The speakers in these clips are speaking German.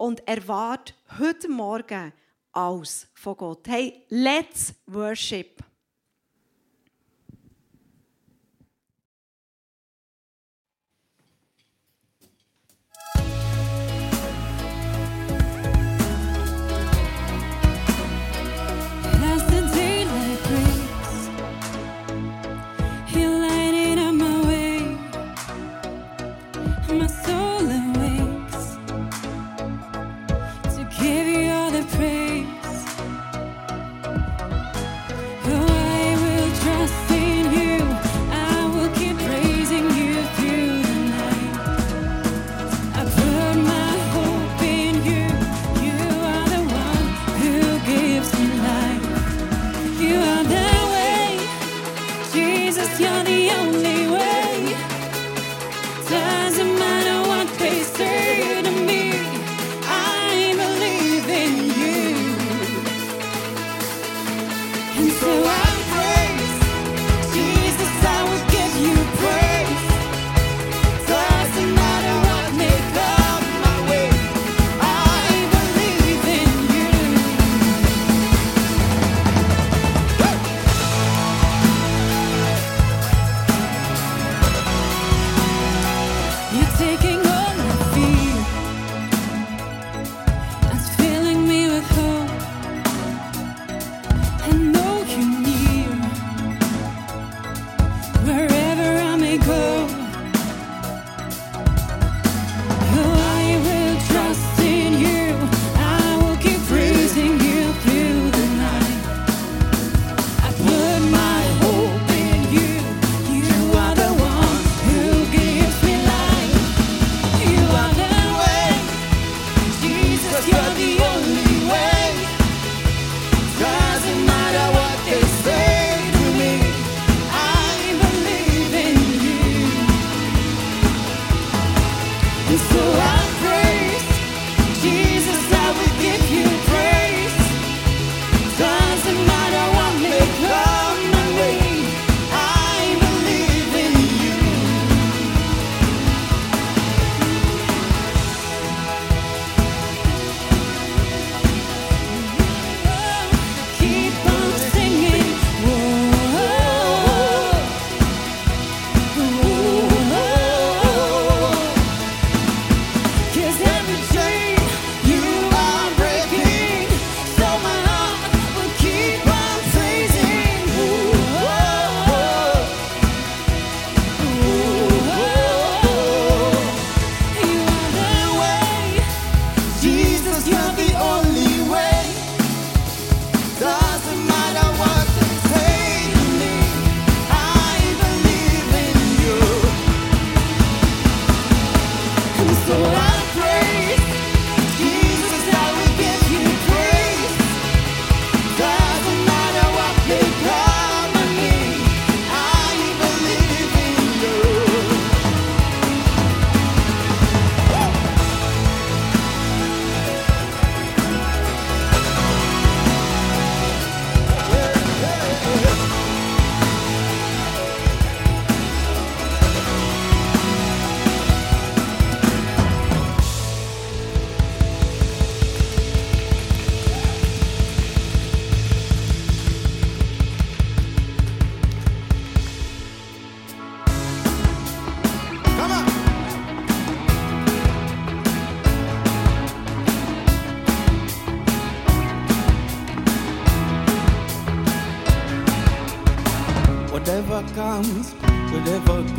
und erwarte heute Morgen alles von Gott. Hey, let's worship!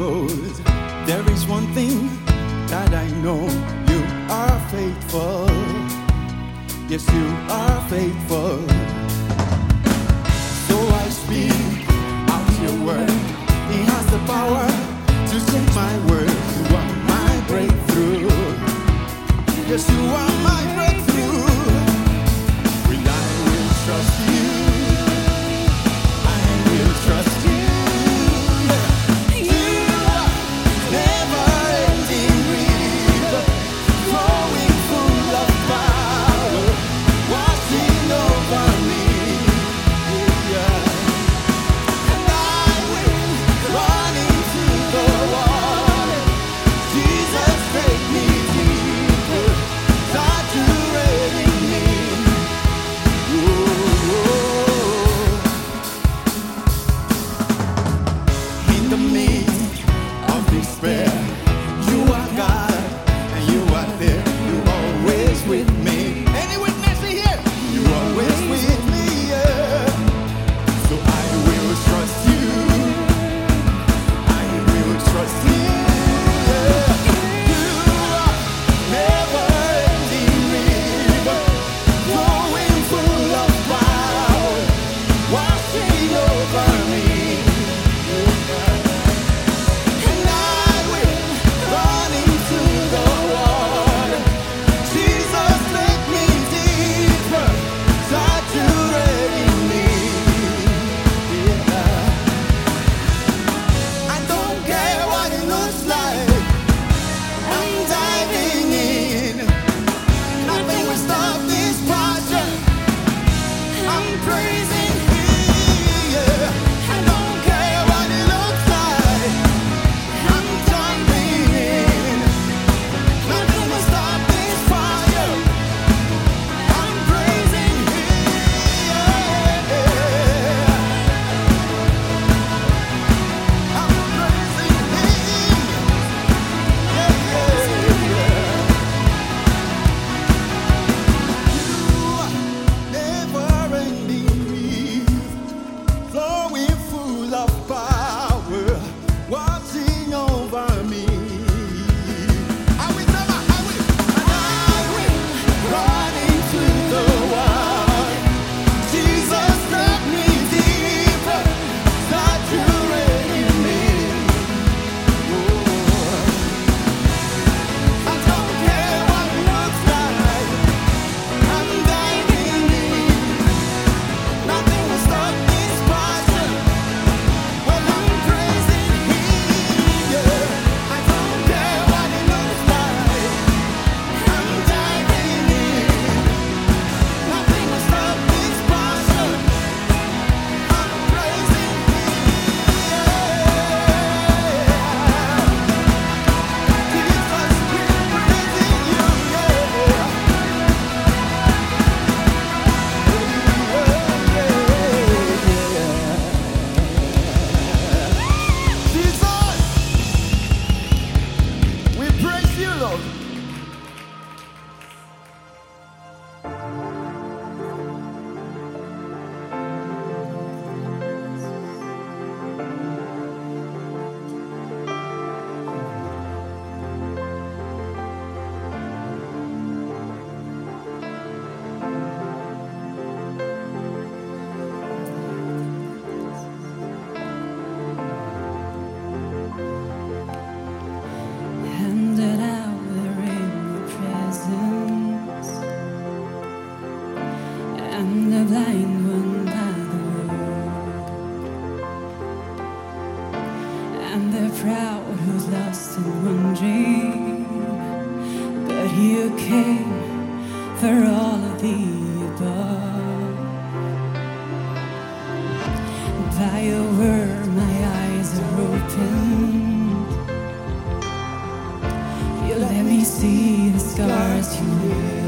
There is one thing fly over, my eyes are open. You let me see the scars you leave.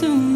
soon.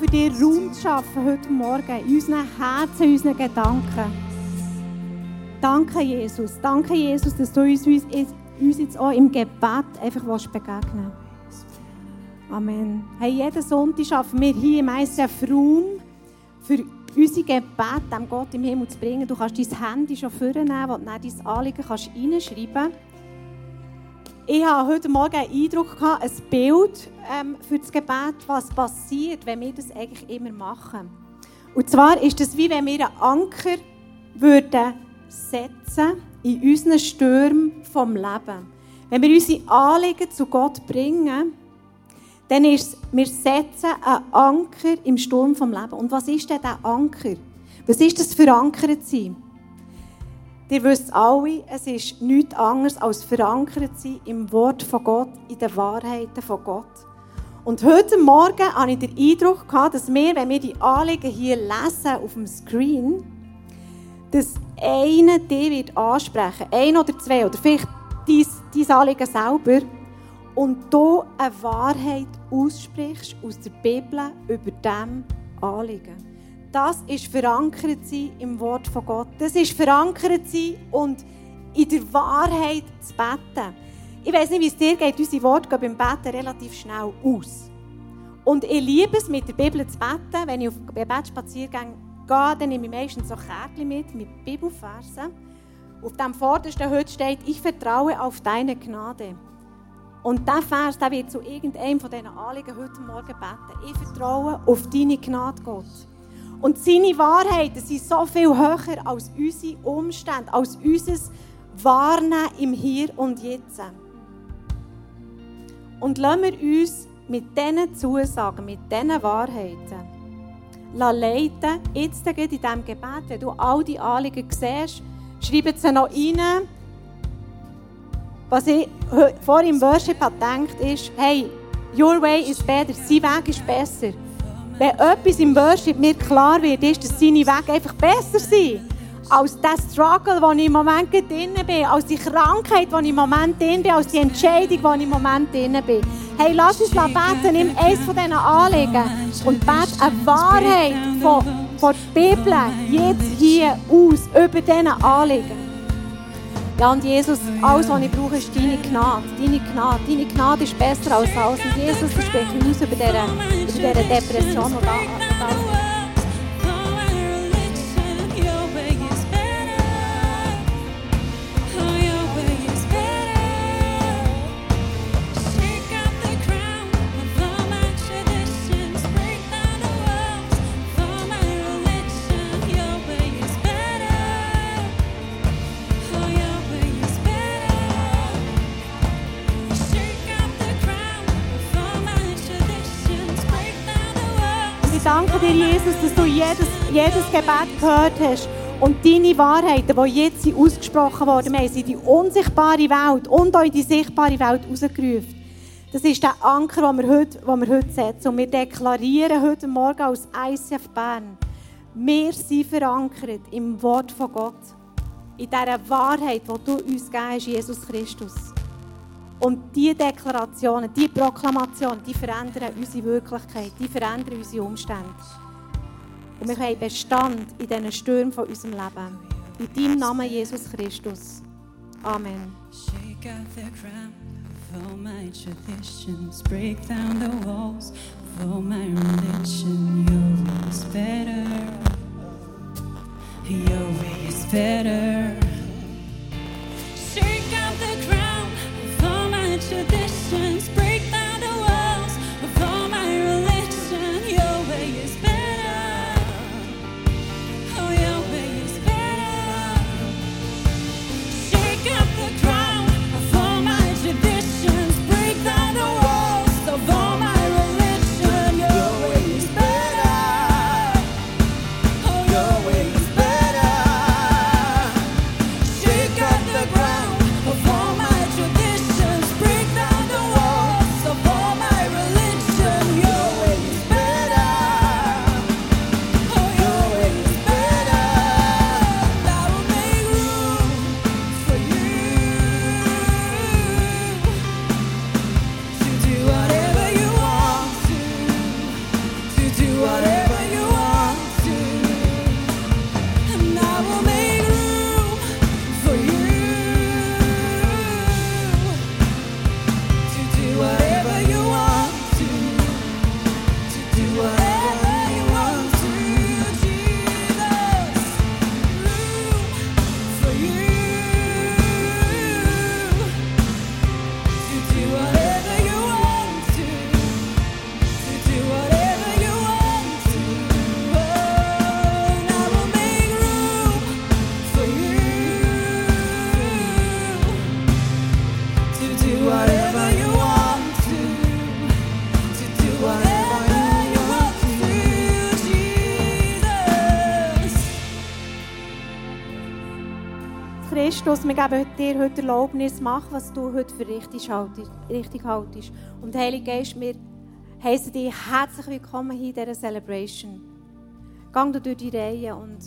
für dich Raum zu schaffen heute Morgen, in unseren Herzen, in unseren Gedanken. Danke, Jesus. Danke, Jesus, dass du uns, uns, uns jetzt auch im Gebet einfach begegnen willst. Amen. Hey, jeden Sonntag schaffen wir hier im ICF Raum für unser Gebet dem Gott im Himmel zu bringen. Du kannst dein Handy schon vornehmen, und dann dein Anliegen kannst reinschreiben kannst. Ich habe heute Morgen einen Eindruck gehabt, ein Bild ähm, für das Gebet, was passiert, wenn wir das eigentlich immer machen. Und zwar ist es wie wenn wir einen Anker würden setzen in unseren Stürmen vom Leben. Wenn wir unsere Anliegen zu Gott bringen, dann ist es, wir setzen einen Anker im Sturm vom Leben. Und was ist denn der Anker? Was ist das für Anker zu sein? Ihr wisst alle, es ist nichts anderes als verankert sein im Wort von Gott, in den Wahrheiten von Gott. Und heute Morgen hatte ich den Eindruck, dass wir, wenn wir die Anliegen hier lesen auf dem Screen, dass einer dich wird ansprechen ein oder zwei, oder vielleicht dein Anliegen selber, und du eine Wahrheit aussprichst aus der Bibel über dem Anliegen. Das ist verankert sein im Wort von Gott. Das ist verankert sein und in der Wahrheit zu beten. Ich weiß nicht, wie es dir geht. Unsere Worte gehen beim Beten relativ schnell aus. Und ich liebe es, mit der Bibel zu beten. Wenn ich auf Gebetsspaziergänge gehe, dann nehme ich meistens so Kärtchen mit, mit Bibelversen. Auf dem vordersten heute steht, ich vertraue auf deine Gnade. Und dieser Vers der wird zu irgendeinem von diesen Anliegen heute Morgen beten. Ich vertraue auf deine Gnade, Gott. Und seine Wahrheiten sind so viel höher als unsere Umstände, als unser Wahrnehmen im Hier und Jetzt. Und lassen wir uns mit diesen Zusagen, mit diesen Wahrheiten leiten, jetzt in diesem Gebet, wenn du all die Anliegen siehst, schreib sie noch rein. Was ich vor im Worship gedacht ist, hey, your way is better, sein Weg ist besser. Wenn etwas im Worship mir klar wird, ist, dass seine Wege einfach besser sind als der Struggle, wo ich im Moment drin bin, als die Krankheit, wo ich im Moment drin bin, als die Entscheidung, wo ich im Moment drin bin. Hey, lass uns beten, nimm eines von diesen Anliegen und bete eine Wahrheit von, von der Bibel jetzt hier aus, über diese Anliegen. Ja, und Jesus, alles, was ich brauche, ist deine Gnade. Deine Gnade. Deine Gnade ist besser als alles. Und Jesus, ich spreche aus über diese, Depression, die da, da Jesus, dass du jedes, jedes Gebet gehört hast. Und deine Wahrheiten, die jetzt sind ausgesprochen worden, sie in die unsichtbare Welt und auch in die sichtbare Welt rausgerufen. Das ist der Anker, den wir heute, den wir heute setzen. Und wir deklarieren heute Morgen als ICF Bern, wir sind verankert im Wort von Gott. In dieser Wahrheit, die du uns hast, Jesus Christus. Und diese Deklarationen, diese Proklamationen, die verändern unsere Wirklichkeit, die verändern unsere Umstände. Und wir haben Bestand in diesen Stürmen von unserem Leben. In deinem Namen, Jesus Christus. Amen. Shake out the crown of all my traditions. Break down the walls of my religion. Your way is better. Your way is better. Christus, wir geben dir heute Erlaubnis, mach, was du heute für richtig haltest. Und Heilige Geist, wir heißen dich herzlich willkommen hier in dieser Celebration. Gang du durch die Reihe und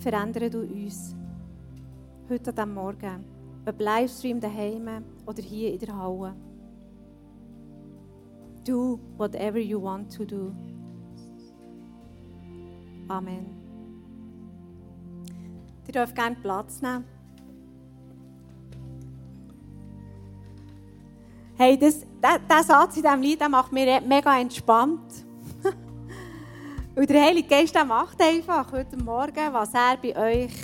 verändere du uns. Heute an diesem Morgen. Ob Livestream daheim oder hier in der Halle. Do whatever you want to do. Amen. Ihr dürft gerne Platz nehmen. Hey, das, der, der Satz in diesem Lied der macht mich mega entspannt. Und der Heilige Geist der macht einfach heute Morgen, was er bei euch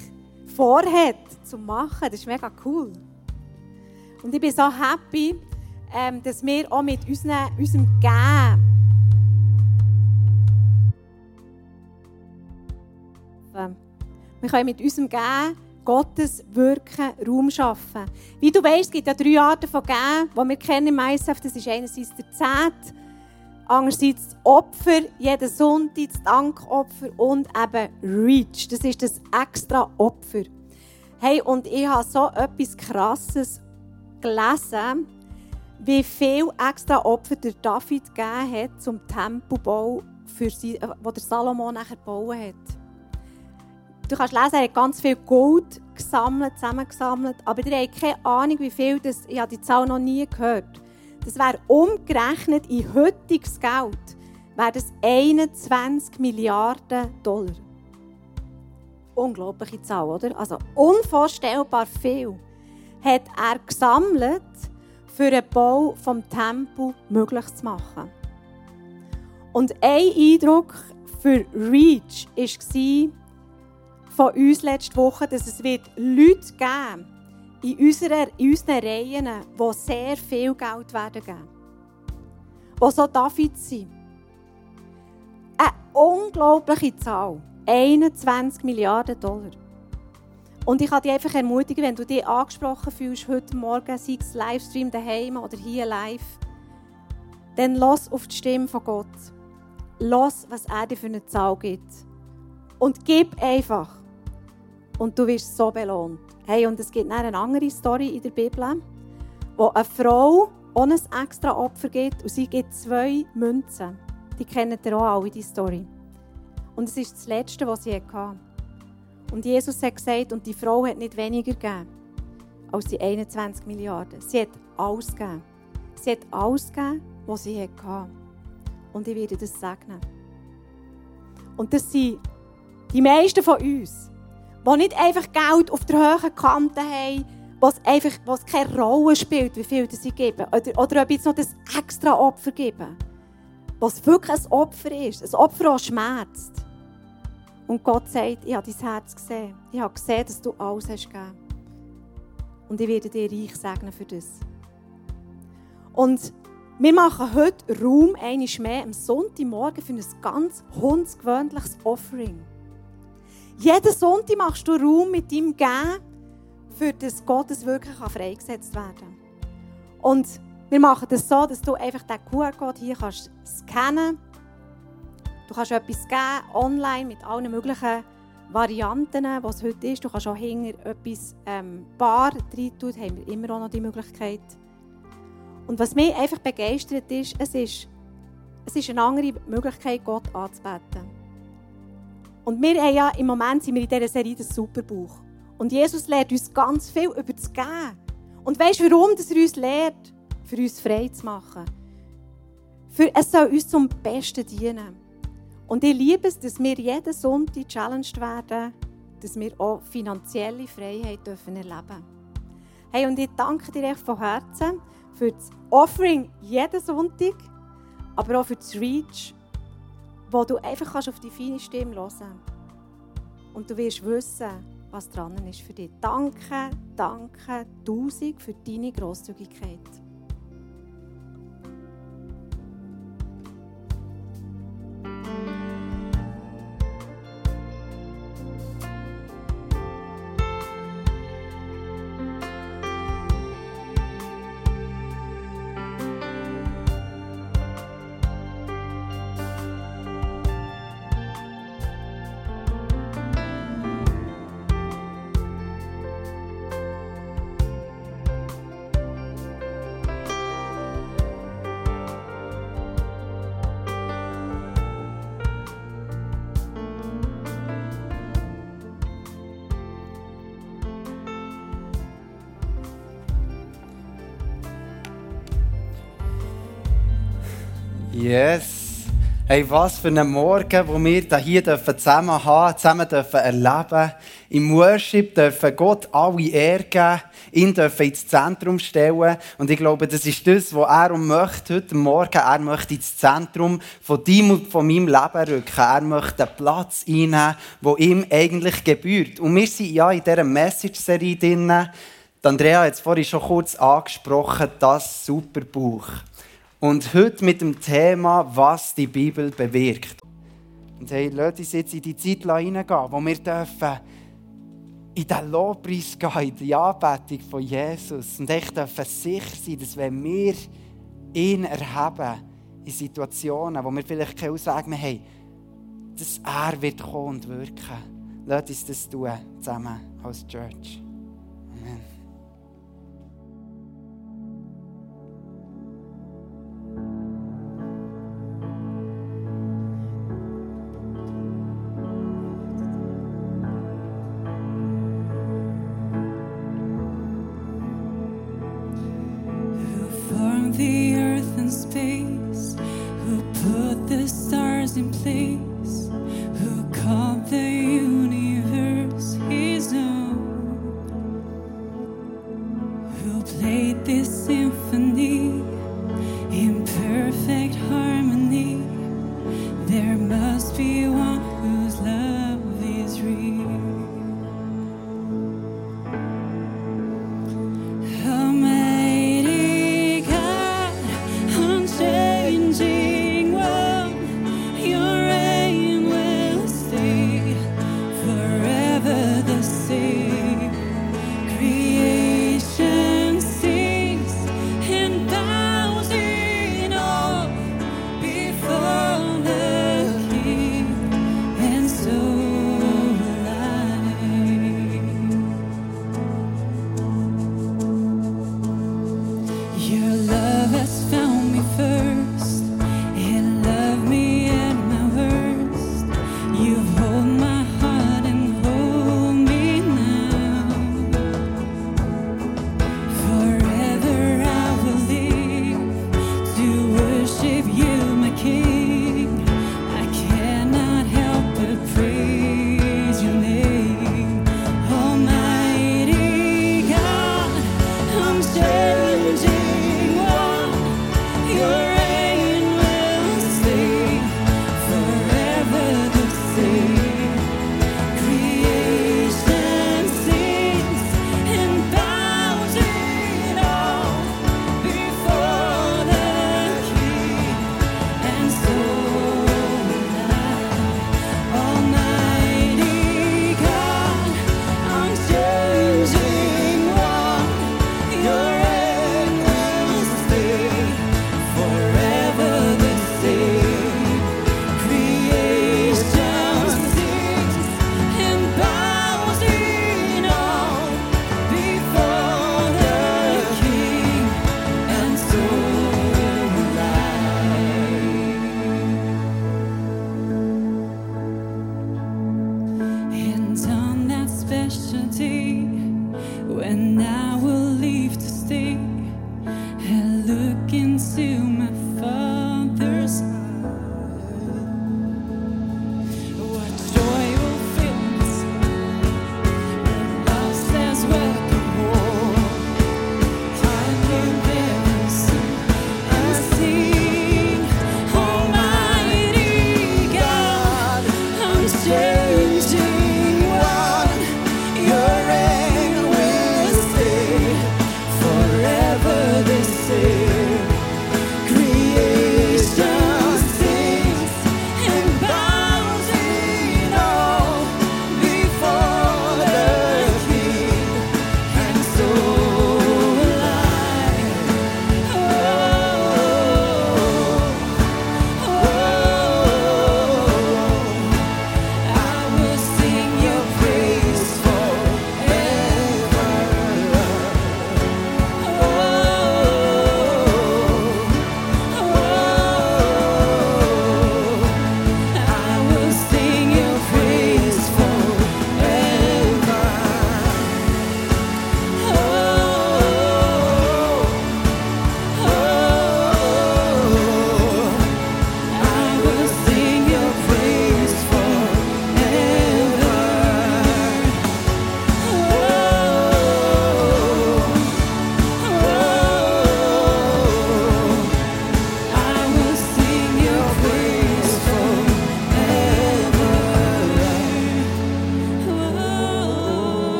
vorhat zu machen. Das ist mega cool. Und ich bin so happy, ähm, dass wir auch mit unserem Geben wir können mit unserem Geben Gottes Wirken Raum schaffen. Wie du weißt, es gibt ja drei Arten von Geben, die wir kennen im ISF. Das ist einerseits der Zehnt, andererseits das Opfer, jeden Sonntag das Dankopfer und eben Reach. Das ist das extra Opfer. Hey, und ich habe so etwas Krasses gelesen, wie viel extra Opfer der David gegeben hat zum Tempelbau, für sie, äh, wo der Salomo nachher gebaut hat. Du kannst lesen, er hat ganz viel Gold gesammelt, zusammengesammelt, aber ihr habt keine Ahnung, wie viel das, ich habe die Zahl noch nie gehört. Das wäre umgerechnet in heutiges Geld, wäre das 21 Milliarden Dollar. Unglaubliche Zahl, oder? Also unvorstellbar viel hat er gesammelt, für den Bau vom Tempel möglich zu machen. Und ein Eindruck für Reach war von uns letzte Woche, dass es wird Leute geben in, unserer, in unseren Reihen, die sehr viel Geld werden geben. Die so David sind. Eine unglaubliche Zahl. 21 Milliarden Dollar. Und ich kann dich einfach ermutigen, wenn du dich angesprochen fühlst heute Morgen, sei es Livestream daheim oder hier live, dann lass auf die Stimme von Gott. Lass, was er dir für eine Zahl gibt. Und gib einfach. Und du wirst so belohnt. Hey, und es gibt eine andere Story in der Bibel, wo eine Frau ohne ein extra Opfer gibt und sie gibt zwei Münzen. Die kennen ihr auch alle, die Story. Und es ist das Letzte, was sie hatte. Und Jesus hat gesagt, und die Frau hat nicht weniger gegeben als die 21 Milliarden. Sie hat alles gegeben. Sie hat alles gegeben, was sie hatte. Und ich werde das segnen. Und das sind die meisten von uns, die nicht einfach Geld auf der hohen Kante haben, was einfach was keine Rolle spielt, wie viel sie geben. Oder, oder ob jetzt noch das extra Opfer geben. Was wirklich ein Opfer ist. Ein Opfer, das schmerzt. Und Gott sagt, ich habe dein Herz gesehen. Ich habe gesehen, dass du alles hast gegeben. Und ich werde dir reich segnen für das. Und wir machen heute Raum, einmal mehr, am Sonntagmorgen für ein ganz hundsgewöhnliches Offering. Jeden Sonntag machst du Raum mit deinem Gehen, für das Gottes wirklich freigesetzt werden kann. Und wir machen das so, dass du einfach den QR-Code hier kannst scannen kannst Du kannst etwas geben, online, mit allen möglichen Varianten, was es heute ist. Du kannst auch hinter etwas ähm, bar rein tun, haben wir immer auch noch die Möglichkeit. Und was mich einfach begeistert ist, es ist, es ist eine andere Möglichkeit, Gott anzubeten. Und wir haben ja, im Moment sind wir in dieser Serie das Superbuch. Und Jesus lehrt uns ganz viel über das Geben. Und weißt du, warum dass er uns lehrt? Für uns frei zu machen. Für, es soll uns zum Besten dienen. Und ich liebe es, dass wir jeden Sonntag challenged werden, dass wir auch finanzielle Freiheit dürfen erleben dürfen. Hey, und ich danke dir echt von Herzen für das Offering jeden Sonntag, aber auch für das Reach, wo du einfach kannst auf die feine Stimme hören kannst. Und du wirst wissen, was dran ist für dich. Danke, danke, tausend für deine Grosszügigkeit. Yes. Hey, was für einen Morgen, wo wir hier zusammen haben, zusammen dürfen erleben. Im Worship dürfen Gott alle Ehre geben, ihn dürfen ins Zentrum stellen. Und ich glaube, das ist das, was er möchte heute Morgen. Er möchte ins Zentrum von deinem und von meinem Leben rücken. Er möchte einen Platz einnehmen, wo ihm eigentlich gebührt. Und wir sind ja in dieser Message-Serie drin. Andrea hat es vorhin schon kurz angesprochen, das Superbuch. Und heute mit dem Thema, was die Bibel bewirkt. Und hey, lasst uns jetzt in die Zeit hineingehen, wo wir dürfen in den Lobpreis gehen, in die Anbetung von Jesus. Und echt dürfen sicher sein, dass wenn wir ihn erheben in Situationen, wo wir vielleicht keine Aussage mehr haben, dass er wird kommen und wirken. Lasst uns das tun, zusammen als Church.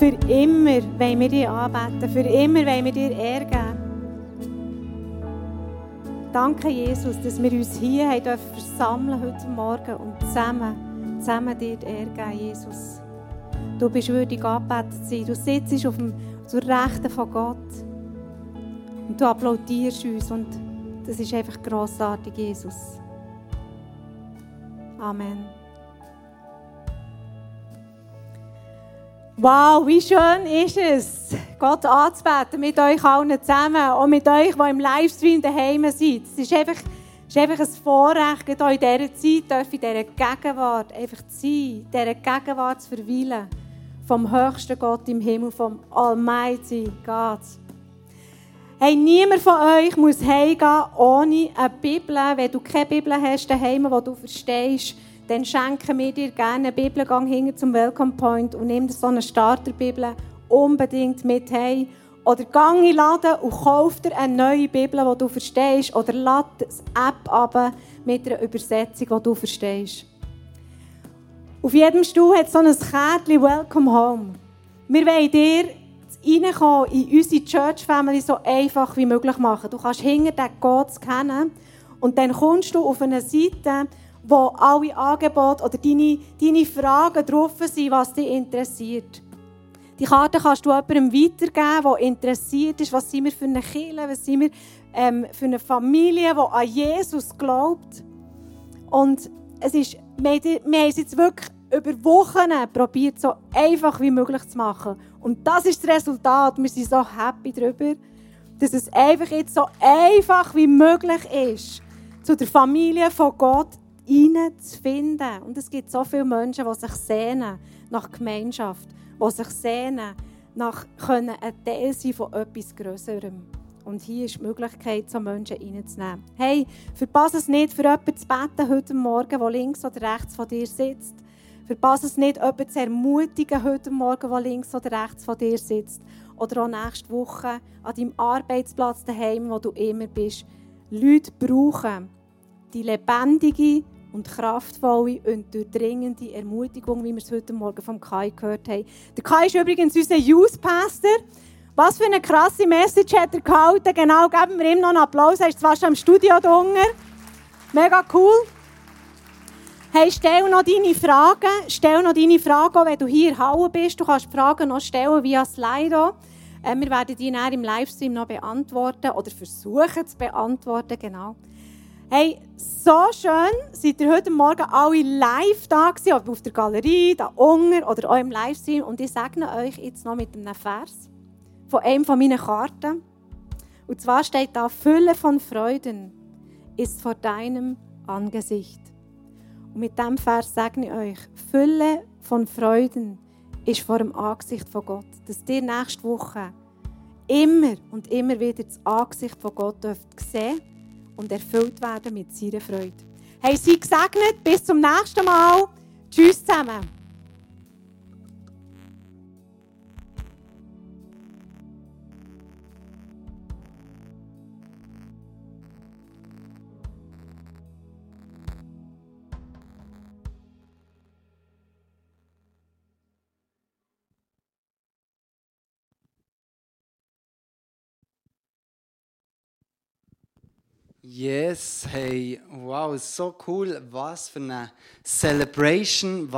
Für immer wollen wir dich anbeten, für immer wollen wir dir Ehre. Danke, Jesus, dass wir uns hier haben dürfen versammeln heute Morgen und zusammen, zusammen dir die Jesus. Du bist würdig angebetet zu sein. Du sitzt auf dem, zur Rechten von Gott. Und du applaudierst uns. Und das ist einfach grossartig, Jesus. Amen. Wow, wie schön ist es, Gott anzubeten mit euch allen zusammen und mit euch, die im Livestream daheim sind. Es ist einfach, es ist einfach ein Vorrecht, in dieser Zeit, darf in dieser Gegenwart einfach zu sein, in dieser Gegenwart zu verweilen. Vom höchsten Gott im Himmel, vom Almighty God. Hey, niemand von euch muss heimgehen ohne eine Bibel. Wenn du keine Bibel hast daheim, die du verstehst, dann schenken wir dir gerne einen Bibelgang hinten zum Welcome Point und nimm so eine Starterbibel unbedingt mit heim. Oder gang in den Laden und kauf dir eine neue Bibel, die du verstehst. Oder lad das App ab mit einer Übersetzung, die du verstehst. Auf jedem Stuhl hat so ein Kärtchen Welcome Home. Wir wollen dir reinkommen in unsere Church Family so einfach wie möglich machen. Du kannst hinter den Gott scannen und dann kommst du auf eine Seite, wo alle Angebote oder deine, deine Fragen drauf sind, was dich interessiert. Die Karte kannst du jemandem weitergeben, der interessiert ist, was sind wir für eine Kirche, was sind wir ähm, für eine Familie, die an Jesus glaubt. Und es ist, wir, wir haben es jetzt wirklich über Wochen probiert, so einfach wie möglich zu machen. Und das ist das Resultat. Wir sind so happy darüber, dass es einfach jetzt so einfach wie möglich ist, zu der Familie von Gott hineinzufinden. Und es gibt so viele Menschen, die sich sehnen nach Gemeinschaft, die sich sehnen nach können ein Teil sein von etwas Größerem. Und hier ist die Möglichkeit, so Menschen reinzunehmen. Hey, verpasse es nicht, für jemanden zu beten heute Morgen, der links oder rechts von dir sitzt. Verpasse es nicht, jemanden zu ermutigen heute Morgen, der links oder rechts von dir sitzt. Oder auch nächste Woche an deinem Arbeitsplatz daheim, wo du immer bist. Leute brauchen die lebendige und kraftvolle und durchdringende Ermutigung, wie wir es heute Morgen vom Kai gehört haben. Der Kai ist übrigens unser Youth Pastor. Was für eine krasse Message hat er gehalten. Genau, geben wir ihm noch einen Applaus. Er ist zwar schon im Studio da unten. Mega cool. Hey, stell noch deine Fragen. Stell noch deine Fragen, auch wenn du hier in bist. Du kannst Fragen noch stellen via Slido. Äh, wir werden die dann im Livestream noch beantworten oder versuchen zu beantworten. Genau. Hey, so schön seid ihr heute Morgen alle live da gewesen, ob auf der Galerie, da unten oder auch im Livestream. Und ich segne euch jetzt noch mit einem Vers von einem von meinen Karten. Und zwar steht da, Fülle von Freuden ist vor deinem Angesicht. Und mit diesem Vers segne ich euch, Fülle von Freuden ist vor dem Angesicht von Gott. Dass ihr nächste Woche immer und immer wieder das Angesicht von Gott dürft sehen und erfüllt werden mit seiner Freude. Hey, sei gesegnet. Bis zum nächsten Mal. Tschüss zusammen. Yes, hey, wow, so cool. Was für eine Celebration.